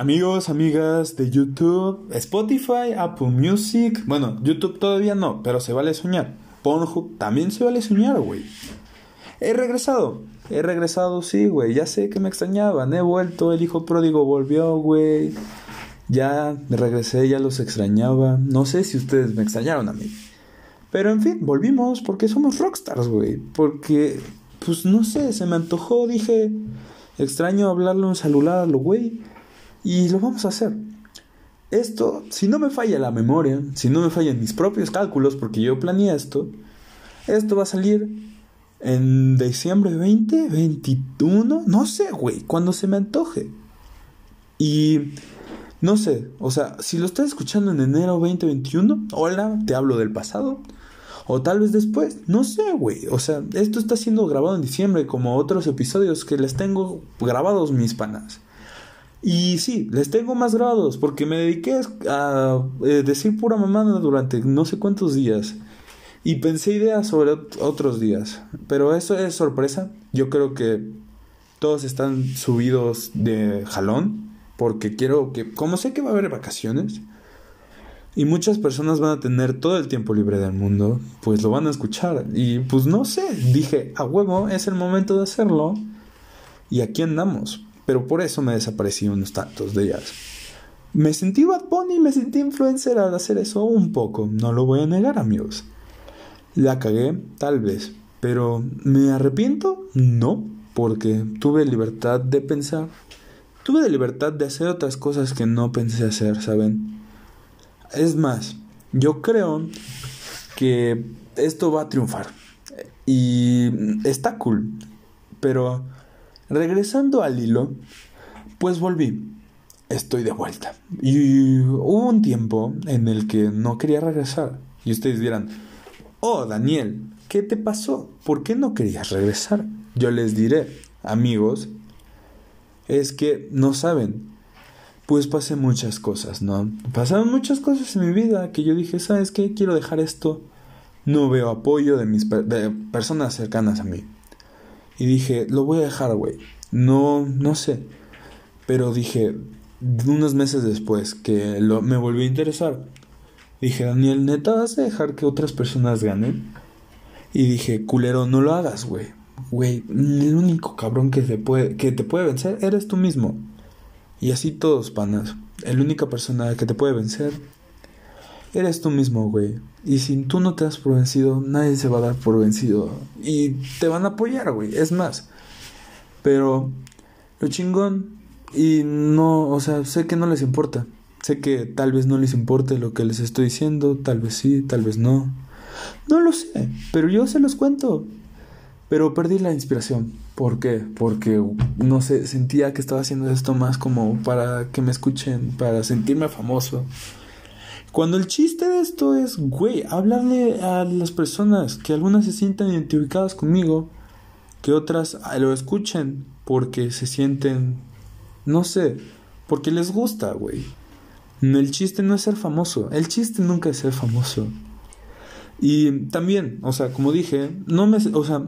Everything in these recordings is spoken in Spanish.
Amigos, amigas de YouTube, Spotify, Apple Music. Bueno, YouTube todavía no, pero se vale soñar. Pornhub también se vale soñar, güey. He regresado. He regresado, sí, güey. Ya sé que me extrañaban. He vuelto. El hijo pródigo volvió, güey. Ya me regresé, ya los extrañaba. No sé si ustedes me extrañaron a mí. Pero en fin, volvimos porque somos rockstars, güey. Porque, pues no sé, se me antojó. Dije, extraño hablarle un celular a lo güey. Y lo vamos a hacer. Esto, si no me falla la memoria, si no me fallan mis propios cálculos, porque yo planeé esto, esto va a salir en diciembre 20, 21, no sé, güey, cuando se me antoje. Y no sé, o sea, si lo estás escuchando en enero 2021, hola, te hablo del pasado. O tal vez después, no sé, güey. O sea, esto está siendo grabado en diciembre, como otros episodios que les tengo grabados mis panas. Y sí, les tengo más grabados porque me dediqué a eh, decir pura mamada durante no sé cuántos días. Y pensé ideas sobre otros días. Pero eso es sorpresa. Yo creo que todos están subidos de jalón. Porque quiero que, como sé que va a haber vacaciones, y muchas personas van a tener todo el tiempo libre del mundo, pues lo van a escuchar. Y pues no sé, dije, a huevo, es el momento de hacerlo. Y aquí andamos pero por eso me desaparecí unos tantos días. Me sentí Bad Bunny, me sentí influencer al hacer eso un poco, no lo voy a negar amigos. La cagué, tal vez, pero ¿me arrepiento? No, porque tuve libertad de pensar, tuve libertad de hacer otras cosas que no pensé hacer, ¿saben? Es más, yo creo que esto va a triunfar y está cool, pero Regresando al hilo, pues volví. Estoy de vuelta. Y hubo un tiempo en el que no quería regresar. Y ustedes dirán, oh Daniel, ¿qué te pasó? ¿Por qué no querías regresar? Yo les diré, amigos, es que no saben. Pues pasé muchas cosas, ¿no? Pasaron muchas cosas en mi vida que yo dije, ¿sabes qué? Quiero dejar esto. No veo apoyo de mis de personas cercanas a mí. Y dije, lo voy a dejar, güey. No, no sé. Pero dije, unos meses después que lo, me volví a interesar, dije, Daniel, neta, ¿vas a dejar que otras personas ganen? Y dije, culero, no lo hagas, güey. Güey, el único cabrón que te, puede, que te puede vencer eres tú mismo. Y así todos, panas. La única persona que te puede vencer eres tú mismo, güey. Y si tú no te das por vencido, nadie se va a dar por vencido. Y te van a apoyar, güey. Es más. Pero lo chingón. Y no, o sea, sé que no les importa. Sé que tal vez no les importe lo que les estoy diciendo. Tal vez sí, tal vez no. No lo sé. Pero yo se los cuento. Pero perdí la inspiración. ¿Por qué? Porque, no sé, sentía que estaba haciendo esto más como para que me escuchen, para sentirme famoso. Cuando el chiste de esto es, güey, hablarle a las personas, que algunas se sientan identificadas conmigo, que otras lo escuchen porque se sienten, no sé, porque les gusta, güey. El chiste no es ser famoso, el chiste nunca es ser famoso. Y también, o sea, como dije, no me, o sea,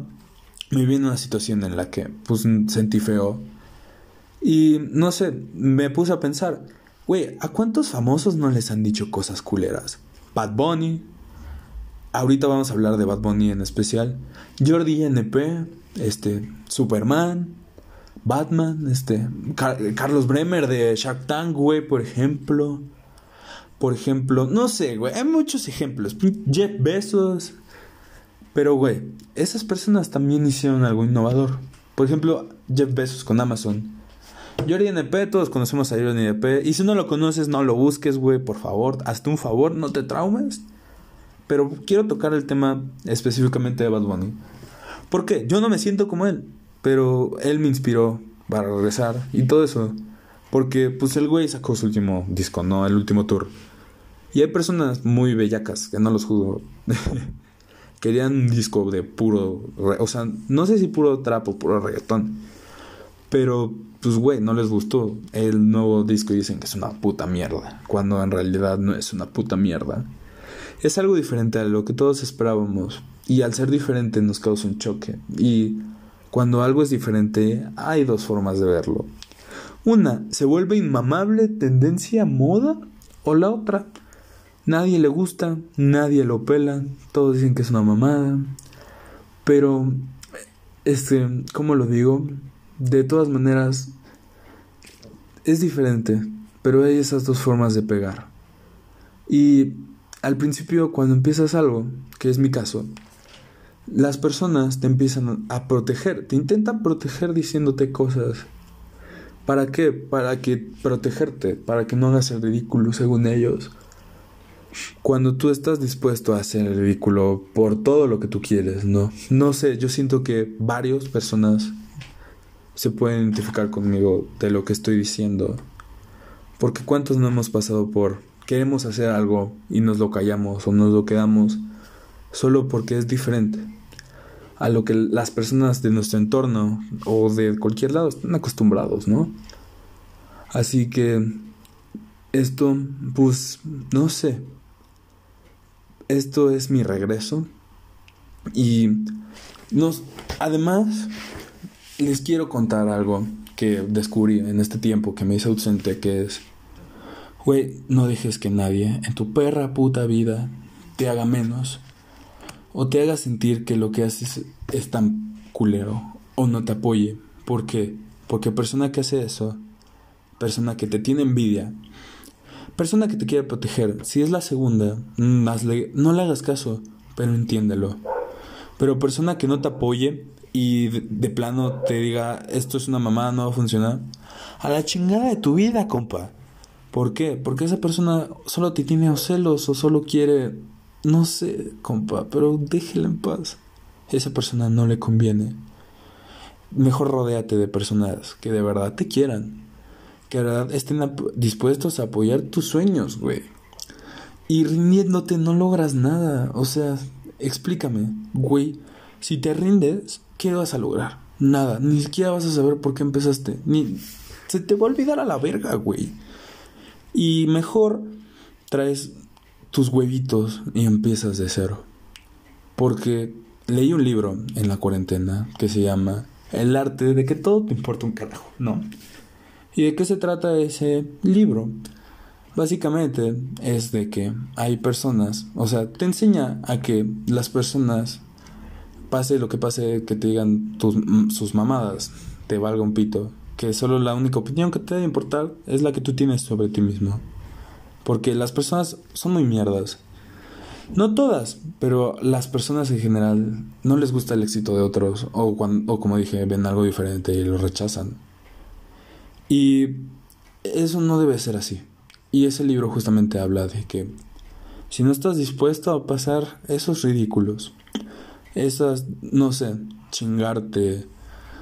me vi en una situación en la que, pues, sentí feo. Y, no sé, me puse a pensar, Güey, ¿a cuántos famosos no les han dicho cosas culeras? Bad Bunny. Ahorita vamos a hablar de Bad Bunny en especial. Jordi NP, este, Superman, Batman, este, Carlos Bremer de Shark Tank, güey, por ejemplo. Por ejemplo, no sé, güey, hay muchos ejemplos. Jeff Bezos. Pero, güey, esas personas también hicieron algo innovador. Por ejemplo, Jeff Bezos con Amazon Jordi NP, todos conocemos a Jordi NP. Y si no lo conoces, no lo busques, güey, por favor. Hazte un favor, no te traumes. Pero quiero tocar el tema específicamente de Bad Bunny. ¿Por qué? Yo no me siento como él. Pero él me inspiró para regresar y todo eso. Porque, pues, el güey sacó su último disco, ¿no? El último tour. Y hay personas muy bellacas, que no los juzgo. Querían un disco de puro. O sea, no sé si puro trapo, puro reggaetón. Pero pues güey, no les gustó el nuevo disco y dicen que es una puta mierda, cuando en realidad no es una puta mierda. Es algo diferente a lo que todos esperábamos y al ser diferente nos causa un choque y cuando algo es diferente hay dos formas de verlo. Una, se vuelve inmamable, tendencia, moda, o la otra, nadie le gusta, nadie lo pela, todos dicen que es una mamada, pero, este, ¿cómo lo digo? De todas maneras, es diferente, pero hay esas dos formas de pegar. Y al principio, cuando empiezas algo, que es mi caso, las personas te empiezan a proteger, te intentan proteger diciéndote cosas. ¿Para qué? Para que protegerte, para que no hagas el ridículo según ellos. Cuando tú estás dispuesto a hacer el ridículo por todo lo que tú quieres, ¿no? No sé, yo siento que varias personas se pueden identificar conmigo de lo que estoy diciendo. Porque cuántos no hemos pasado por queremos hacer algo y nos lo callamos o nos lo quedamos solo porque es diferente a lo que las personas de nuestro entorno o de cualquier lado están acostumbrados, ¿no? Así que esto, pues, no sé. Esto es mi regreso. Y nos, además, les quiero contar algo que descubrí en este tiempo que me hice ausente, que es, güey, no dejes que nadie en tu perra puta vida te haga menos o te haga sentir que lo que haces es tan culero o no te apoye. ¿Por qué? Porque persona que hace eso, persona que te tiene envidia, persona que te quiere proteger, si es la segunda, no le hagas caso, pero entiéndelo. Pero persona que no te apoye y de, plano te diga esto es una mamá, no va a funcionar, a la chingada de tu vida, compa. ¿Por qué? Porque esa persona solo te tiene celos o solo quiere no sé, compa, pero déjela en paz. Esa persona no le conviene. Mejor rodéate de personas que de verdad te quieran. Que de verdad estén dispuestos a apoyar tus sueños, güey. Y rindiéndote no logras nada. O sea, explícame, güey. Si te rindes, ¿qué vas a lograr? Nada. Ni siquiera vas a saber por qué empezaste. Ni se te va a olvidar a la verga, güey. Y mejor traes tus huevitos y empiezas de cero. Porque leí un libro en la cuarentena que se llama El arte de que todo te importa un carajo, ¿no? ¿Y de qué se trata ese libro? Básicamente es de que hay personas, o sea, te enseña a que las personas, pase lo que pase, que te digan tus, sus mamadas, te valga un pito, que solo la única opinión que te debe importar es la que tú tienes sobre ti mismo. Porque las personas son muy mierdas. No todas, pero las personas en general no les gusta el éxito de otros o, cuando, o como dije, ven algo diferente y lo rechazan. Y eso no debe ser así. Y ese libro justamente habla de que si no estás dispuesto a pasar esos ridículos, esas, no sé, chingarte,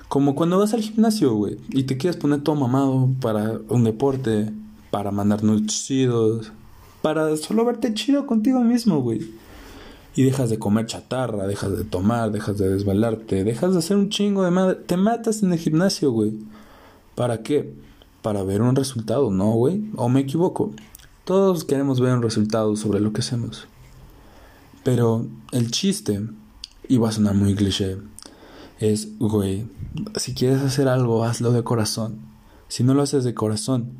como cuando vas al gimnasio, güey, y te quieres poner todo mamado para un deporte, para mandarnos chidos, para solo verte chido contigo mismo, güey. Y dejas de comer chatarra, dejas de tomar, dejas de desbalarte, dejas de hacer un chingo de madre. Te matas en el gimnasio, güey. ¿Para qué? Para ver un resultado, ¿no, güey? ¿O me equivoco? Todos queremos ver un resultado sobre lo que hacemos. Pero el chiste, y va a sonar muy cliché, es, güey, si quieres hacer algo, hazlo de corazón. Si no lo haces de corazón,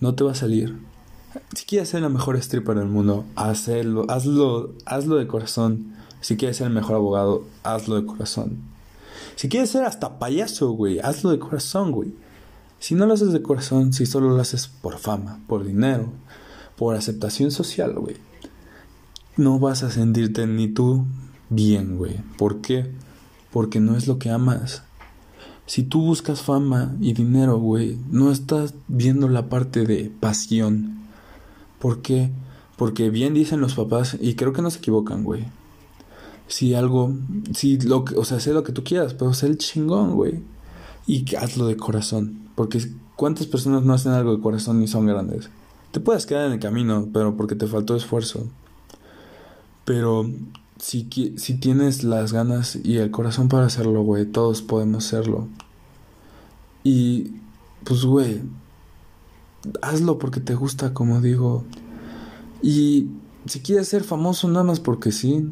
no te va a salir. Si quieres ser la mejor stripper del mundo, hazlo, hazlo, hazlo de corazón. Si quieres ser el mejor abogado, hazlo de corazón. Si quieres ser hasta payaso, güey, hazlo de corazón, güey. Si no lo haces de corazón, si solo lo haces por fama, por dinero, por aceptación social, güey, no vas a sentirte ni tú bien, güey. ¿Por qué? Porque no es lo que amas. Si tú buscas fama y dinero, güey, no estás viendo la parte de pasión. ¿Por qué? Porque bien dicen los papás, y creo que no se equivocan, güey. Si algo, si lo que, o sea, sé lo que tú quieras, pero sé el chingón, güey. Y hazlo de corazón. Porque ¿cuántas personas no hacen algo de corazón y son grandes? Te puedes quedar en el camino, pero porque te faltó esfuerzo. Pero si, si tienes las ganas y el corazón para hacerlo, güey, todos podemos hacerlo. Y, pues, güey, hazlo porque te gusta, como digo. Y si quieres ser famoso nada más porque sí,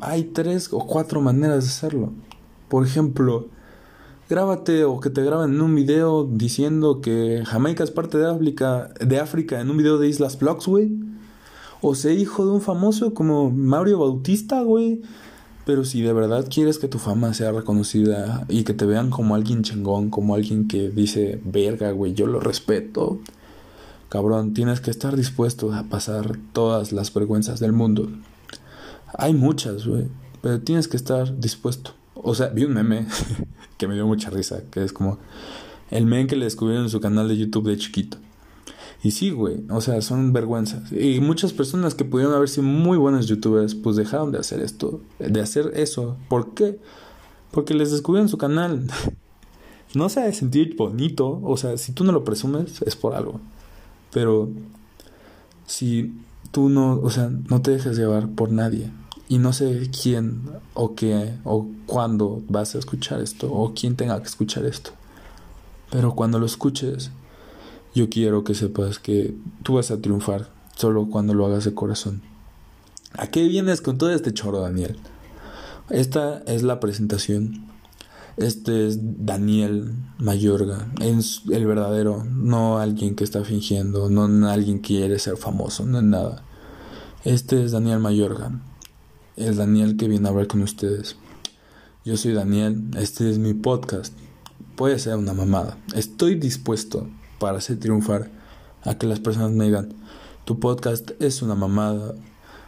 hay tres o cuatro maneras de hacerlo. Por ejemplo, Grábate o que te graben en un video diciendo que Jamaica es parte de África, de África en un video de Islas Vlogs, güey. O sé hijo de un famoso como Mario Bautista, güey. Pero si de verdad quieres que tu fama sea reconocida y que te vean como alguien chingón, como alguien que dice, verga, güey, yo lo respeto. Cabrón, tienes que estar dispuesto a pasar todas las vergüenzas del mundo. Hay muchas, güey, pero tienes que estar dispuesto. O sea, vi un meme que me dio mucha risa, que es como el meme que le descubrieron en su canal de YouTube de chiquito. Y sí, güey, o sea, son vergüenzas. Y muchas personas que pudieron haber sido muy buenos youtubers, pues dejaron de hacer esto, de hacer eso. ¿Por qué? Porque les descubrieron su canal. no se ha de sentir bonito, o sea, si tú no lo presumes, es por algo. Pero si tú no, o sea, no te dejes llevar por nadie. Y no sé quién o qué o cuándo vas a escuchar esto o quién tenga que escuchar esto. Pero cuando lo escuches, yo quiero que sepas que tú vas a triunfar solo cuando lo hagas de corazón. ¿A qué vienes con todo este choro, Daniel? Esta es la presentación. Este es Daniel Mayorga, es el verdadero, no alguien que está fingiendo, no alguien que quiere ser famoso, no es nada. Este es Daniel Mayorga, el Daniel que viene a hablar con ustedes. Yo soy Daniel, este es mi podcast. Puede ser una mamada. Estoy dispuesto para hacer triunfar a que las personas me digan, tu podcast es una mamada.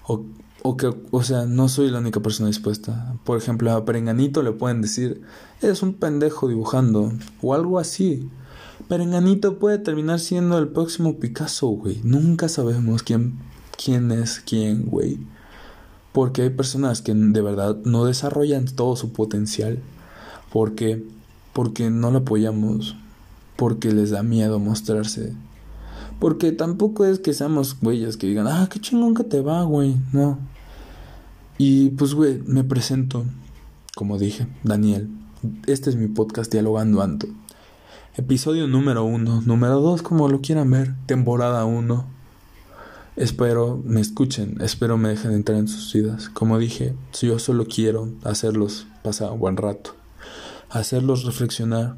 O, o que, o sea, no soy la única persona dispuesta. Por ejemplo, a Perenganito le pueden decir, eres un pendejo dibujando. O algo así. Perenganito puede terminar siendo el próximo Picasso, güey. Nunca sabemos quién, quién es quién, güey. Porque hay personas que de verdad no desarrollan todo su potencial. Porque, porque no lo apoyamos. Porque les da miedo mostrarse. Porque tampoco es que seamos güeyes que digan, ah, qué chingón que te va, güey. No. Y pues, güey, me presento. Como dije, Daniel. Este es mi podcast Dialogando Ando. Episodio número uno. Número dos, como lo quieran ver. Temporada uno. Espero me escuchen, espero me dejen entrar en sus vidas. Como dije, yo solo quiero hacerlos pasar un buen rato, hacerlos reflexionar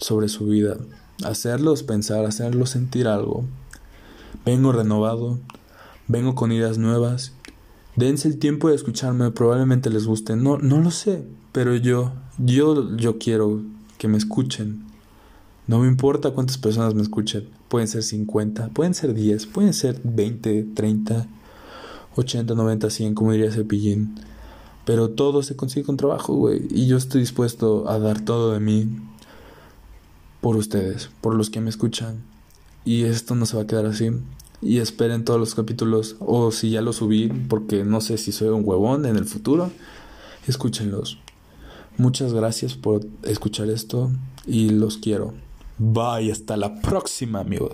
sobre su vida, hacerlos pensar, hacerlos sentir algo. Vengo renovado, vengo con ideas nuevas. Dense el tiempo de escucharme, probablemente les guste. No, no lo sé, pero yo, yo, yo quiero que me escuchen. No me importa cuántas personas me escuchen. Pueden ser 50, pueden ser 10, pueden ser 20, 30, 80, 90, 100, como diría Cepillín. Pero todo se consigue con trabajo, güey. Y yo estoy dispuesto a dar todo de mí por ustedes, por los que me escuchan. Y esto no se va a quedar así. Y esperen todos los capítulos. O si ya los subí, porque no sé si soy un huevón en el futuro, escúchenlos. Muchas gracias por escuchar esto y los quiero. Bye, hasta la próxima amigos.